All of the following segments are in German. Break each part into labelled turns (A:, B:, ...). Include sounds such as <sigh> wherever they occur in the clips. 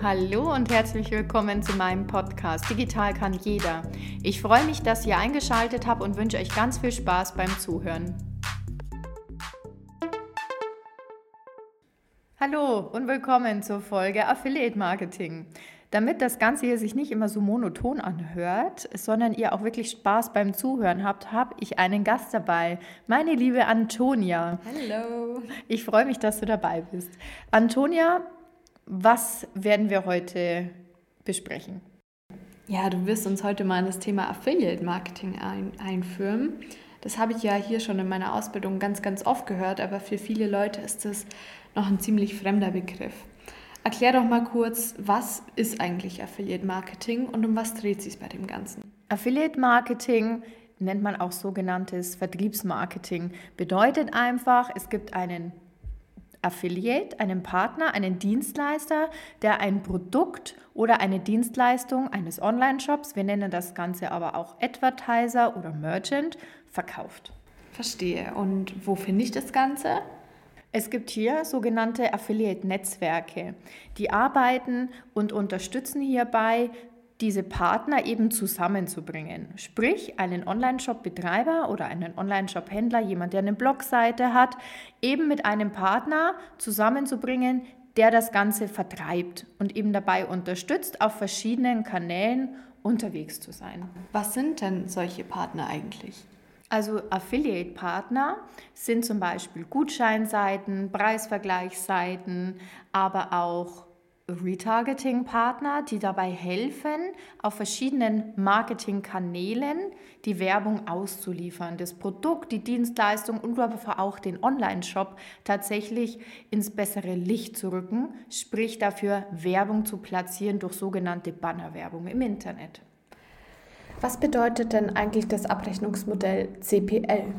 A: Hallo und herzlich willkommen zu meinem Podcast Digital kann jeder. Ich freue mich, dass ihr eingeschaltet habt und wünsche euch ganz viel Spaß beim Zuhören. Hallo und willkommen zur Folge Affiliate Marketing. Damit das Ganze hier sich nicht immer so monoton anhört, sondern ihr auch wirklich Spaß beim Zuhören habt, habe ich einen Gast dabei, meine liebe Antonia.
B: Hallo.
A: Ich freue mich, dass du dabei bist. Antonia was werden wir heute besprechen?
B: Ja, du wirst uns heute mal in das Thema Affiliate Marketing ein, einführen. Das habe ich ja hier schon in meiner Ausbildung ganz, ganz oft gehört, aber für viele Leute ist das noch ein ziemlich fremder Begriff. Erklär doch mal kurz, was ist eigentlich Affiliate Marketing und um was dreht sich bei dem Ganzen?
A: Affiliate Marketing nennt man auch sogenanntes Vertriebsmarketing. Bedeutet einfach, es gibt einen Affiliate, einen Partner, einen Dienstleister, der ein Produkt oder eine Dienstleistung eines Online-Shops, wir nennen das Ganze aber auch Advertiser oder Merchant, verkauft.
B: Verstehe. Und wo finde ich das Ganze?
A: Es gibt hier sogenannte Affiliate-Netzwerke, die arbeiten und unterstützen hierbei diese Partner eben zusammenzubringen. Sprich, einen Online-Shop-Betreiber oder einen Online-Shop-Händler, jemand, der eine Blogseite hat, eben mit einem Partner zusammenzubringen, der das Ganze vertreibt und eben dabei unterstützt, auf verschiedenen Kanälen unterwegs zu sein.
B: Was sind denn solche Partner eigentlich?
A: Also Affiliate-Partner sind zum Beispiel Gutscheinseiten, Preisvergleichsseiten, aber auch Retargeting-Partner, die dabei helfen, auf verschiedenen Marketingkanälen die Werbung auszuliefern, das Produkt, die Dienstleistung und aber auch den Online-Shop tatsächlich ins bessere Licht zu rücken, sprich dafür Werbung zu platzieren durch sogenannte Bannerwerbung im Internet.
B: Was bedeutet denn eigentlich das Abrechnungsmodell CPL?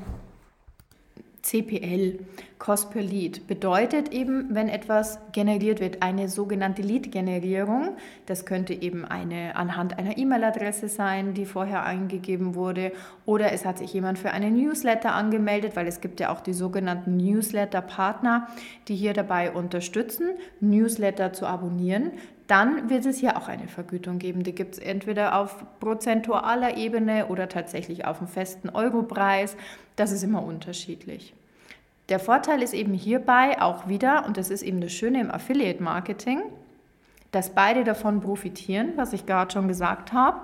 A: CPL, Cost per Lead, bedeutet eben, wenn etwas generiert wird, eine sogenannte Lead-Generierung. Das könnte eben eine anhand einer E-Mail-Adresse sein, die vorher eingegeben wurde, oder es hat sich jemand für einen Newsletter angemeldet, weil es gibt ja auch die sogenannten Newsletter-Partner, die hier dabei unterstützen, Newsletter zu abonnieren dann wird es hier auch eine Vergütung geben. Die gibt es entweder auf prozentualer Ebene oder tatsächlich auf einem festen Europreis. Das ist immer unterschiedlich. Der Vorteil ist eben hierbei auch wieder, und das ist eben das Schöne im Affiliate-Marketing, dass beide davon profitieren, was ich gerade schon gesagt habe,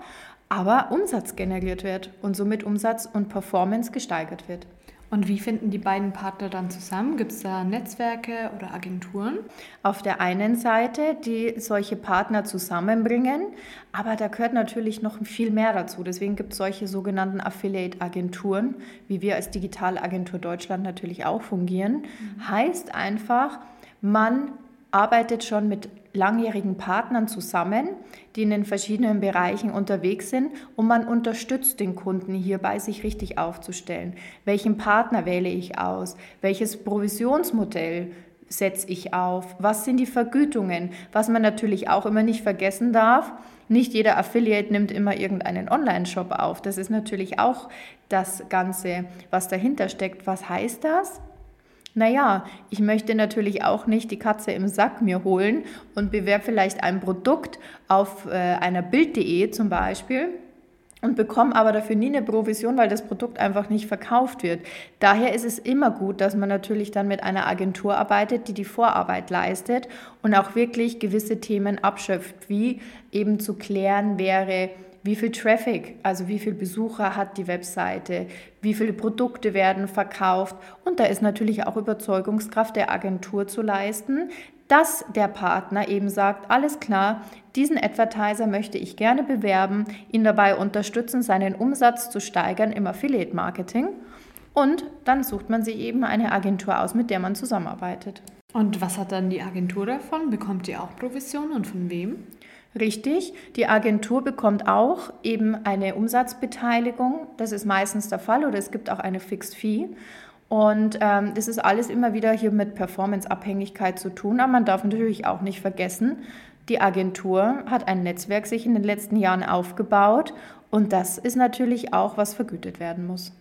A: aber Umsatz generiert wird und somit Umsatz und Performance gesteigert wird.
B: Und wie finden die beiden Partner dann zusammen? Gibt es da Netzwerke oder Agenturen?
A: Auf der einen Seite, die solche Partner zusammenbringen, aber da gehört natürlich noch viel mehr dazu. Deswegen gibt es solche sogenannten Affiliate-Agenturen, wie wir als Digitalagentur Deutschland natürlich auch fungieren. Mhm. Heißt einfach, man arbeitet schon mit langjährigen Partnern zusammen, die in den verschiedenen Bereichen unterwegs sind und man unterstützt den Kunden hierbei, sich richtig aufzustellen. Welchen Partner wähle ich aus? Welches Provisionsmodell setze ich auf? Was sind die Vergütungen? Was man natürlich auch immer nicht vergessen darf, nicht jeder Affiliate nimmt immer irgendeinen Online-Shop auf. Das ist natürlich auch das Ganze, was dahinter steckt. Was heißt das? Naja, ich möchte natürlich auch nicht die Katze im Sack mir holen und bewerbe vielleicht ein Produkt auf äh, einer Bild.de zum Beispiel und bekomme aber dafür nie eine Provision, weil das Produkt einfach nicht verkauft wird. Daher ist es immer gut, dass man natürlich dann mit einer Agentur arbeitet, die die Vorarbeit leistet und auch wirklich gewisse Themen abschöpft, wie eben zu klären wäre, wie viel Traffic, also wie viele Besucher hat die Webseite, wie viele Produkte werden verkauft. Und da ist natürlich auch Überzeugungskraft der Agentur zu leisten, dass der Partner eben sagt, alles klar, diesen Advertiser möchte ich gerne bewerben, ihn dabei unterstützen, seinen Umsatz zu steigern im Affiliate-Marketing. Und dann sucht man sich eben eine Agentur aus, mit der man zusammenarbeitet.
B: Und was hat dann die Agentur davon? Bekommt ihr auch Provision und von wem?
A: Richtig, die Agentur bekommt auch eben eine Umsatzbeteiligung. Das ist meistens der Fall oder es gibt auch eine Fixed Fee. Und ähm, das ist alles immer wieder hier mit Performanceabhängigkeit zu tun. Aber man darf natürlich auch nicht vergessen, die Agentur hat ein Netzwerk sich in den letzten Jahren aufgebaut und das ist natürlich auch, was vergütet werden muss.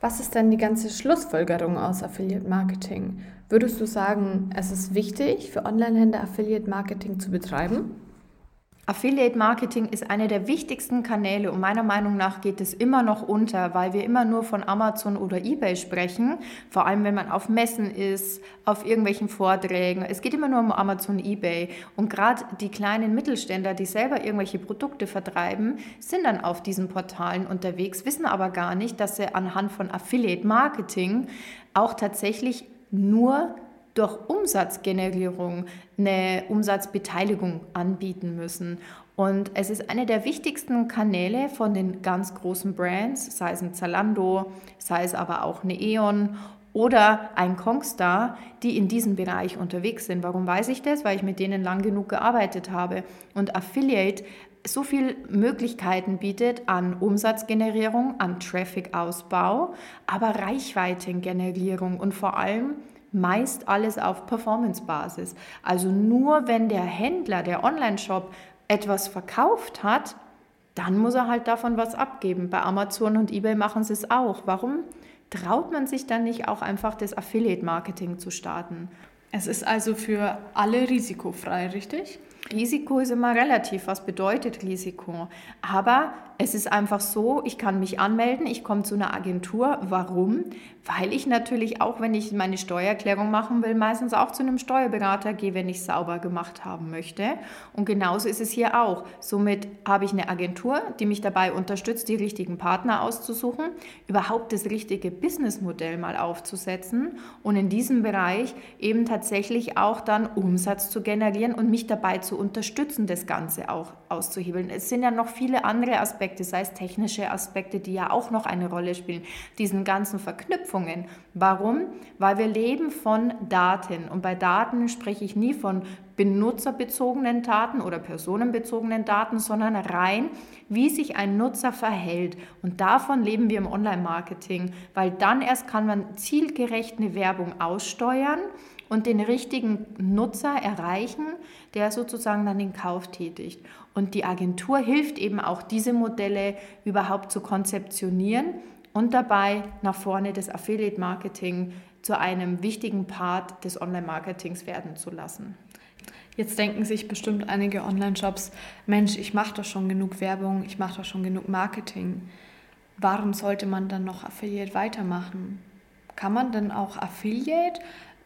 B: Was ist denn die ganze Schlussfolgerung aus Affiliate Marketing? Würdest du sagen, es ist wichtig, für Online-Händler Affiliate Marketing zu betreiben?
A: Affiliate Marketing ist einer der wichtigsten Kanäle und meiner Meinung nach geht es immer noch unter, weil wir immer nur von Amazon oder eBay sprechen, vor allem wenn man auf Messen ist, auf irgendwelchen Vorträgen. Es geht immer nur um Amazon, eBay und gerade die kleinen Mittelständler, die selber irgendwelche Produkte vertreiben, sind dann auf diesen Portalen unterwegs, wissen aber gar nicht, dass sie anhand von Affiliate Marketing auch tatsächlich nur durch Umsatzgenerierung eine Umsatzbeteiligung anbieten müssen. Und es ist einer der wichtigsten Kanäle von den ganz großen Brands, sei es ein Zalando, sei es aber auch eine E.ON oder ein Kongstar, die in diesem Bereich unterwegs sind. Warum weiß ich das? Weil ich mit denen lang genug gearbeitet habe. Und Affiliate so viele Möglichkeiten bietet an Umsatzgenerierung, an Traffic-Ausbau, aber Reichweitengenerierung und vor allem meist alles auf Performance-Basis. Also nur wenn der Händler, der Online-Shop etwas verkauft hat, dann muss er halt davon was abgeben. Bei Amazon und eBay machen sie es auch. Warum traut man sich dann nicht auch einfach das Affiliate-Marketing zu starten?
B: Es ist also für alle risikofrei, richtig?
A: Risiko ist immer relativ. Was bedeutet Risiko? Aber es ist einfach so, ich kann mich anmelden, ich komme zu einer Agentur. Warum? Weil ich natürlich auch, wenn ich meine Steuererklärung machen will, meistens auch zu einem Steuerberater gehe, wenn ich sauber gemacht haben möchte. Und genauso ist es hier auch. Somit habe ich eine Agentur, die mich dabei unterstützt, die richtigen Partner auszusuchen, überhaupt das richtige Businessmodell mal aufzusetzen und in diesem Bereich eben tatsächlich auch dann Umsatz zu generieren und mich dabei zu unterstützen, das Ganze auch auszuhebeln. Es sind ja noch viele andere Aspekte, sei es technische Aspekte, die ja auch noch eine Rolle spielen, diesen ganzen Verknüpfungen. Warum? Weil wir leben von Daten und bei Daten spreche ich nie von benutzerbezogenen Daten oder personenbezogenen Daten, sondern rein, wie sich ein Nutzer verhält. Und davon leben wir im Online-Marketing, weil dann erst kann man zielgerecht eine Werbung aussteuern und den richtigen Nutzer erreichen, der sozusagen dann den Kauf tätigt. Und die Agentur hilft eben auch, diese Modelle überhaupt zu konzeptionieren und dabei nach vorne das Affiliate-Marketing zu einem wichtigen Part des Online-Marketings werden zu lassen.
B: Jetzt denken sich bestimmt einige Online-Shops, Mensch, ich mache doch schon genug Werbung, ich mache doch schon genug Marketing. Warum sollte man dann noch Affiliate weitermachen? Kann man denn auch Affiliate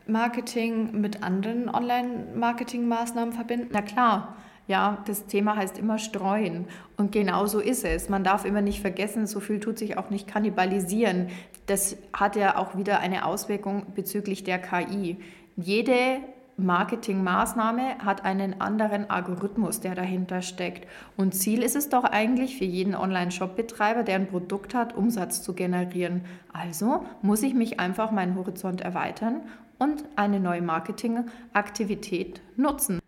B: Marketing mit anderen Online-Marketing-Maßnahmen verbinden?
A: Na klar. Ja, das Thema heißt immer streuen. Und genau so ist es. Man darf immer nicht vergessen, so viel tut sich auch nicht kannibalisieren. Das hat ja auch wieder eine Auswirkung bezüglich der KI. Jede Marketingmaßnahme hat einen anderen Algorithmus, der dahinter steckt. Und Ziel ist es doch eigentlich für jeden Online-Shop-Betreiber, der ein Produkt hat, Umsatz zu generieren. Also muss ich mich einfach meinen Horizont erweitern und eine neue Marketingaktivität nutzen.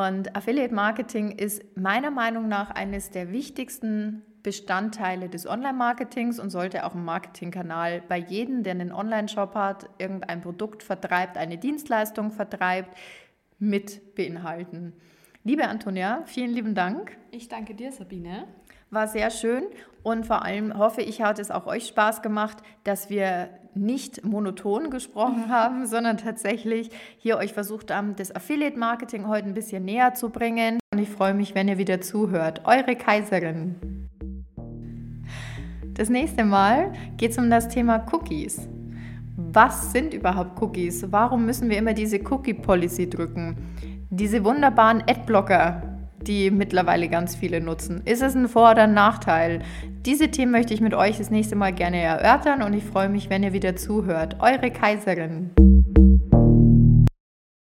A: Und Affiliate Marketing ist meiner Meinung nach eines der wichtigsten Bestandteile des Online-Marketings und sollte auch ein Marketingkanal bei jedem, der einen Online-Shop hat, irgendein Produkt vertreibt, eine Dienstleistung vertreibt, mit beinhalten. Liebe Antonia, vielen lieben Dank.
B: Ich danke dir, Sabine.
A: War sehr schön und vor allem hoffe ich, hat es auch euch Spaß gemacht, dass wir nicht monoton gesprochen <laughs> haben, sondern tatsächlich hier euch versucht haben, das Affiliate-Marketing heute ein bisschen näher zu bringen. Und ich freue mich, wenn ihr wieder zuhört. Eure Kaiserin. Das nächste Mal geht es um das Thema Cookies. Was sind überhaupt Cookies? Warum müssen wir immer diese Cookie-Policy drücken? Diese wunderbaren Adblocker, die mittlerweile ganz viele nutzen. Ist es ein Vor- oder ein Nachteil? Diese Themen möchte ich mit euch das nächste Mal gerne erörtern und ich freue mich, wenn ihr wieder zuhört. Eure Kaiserin.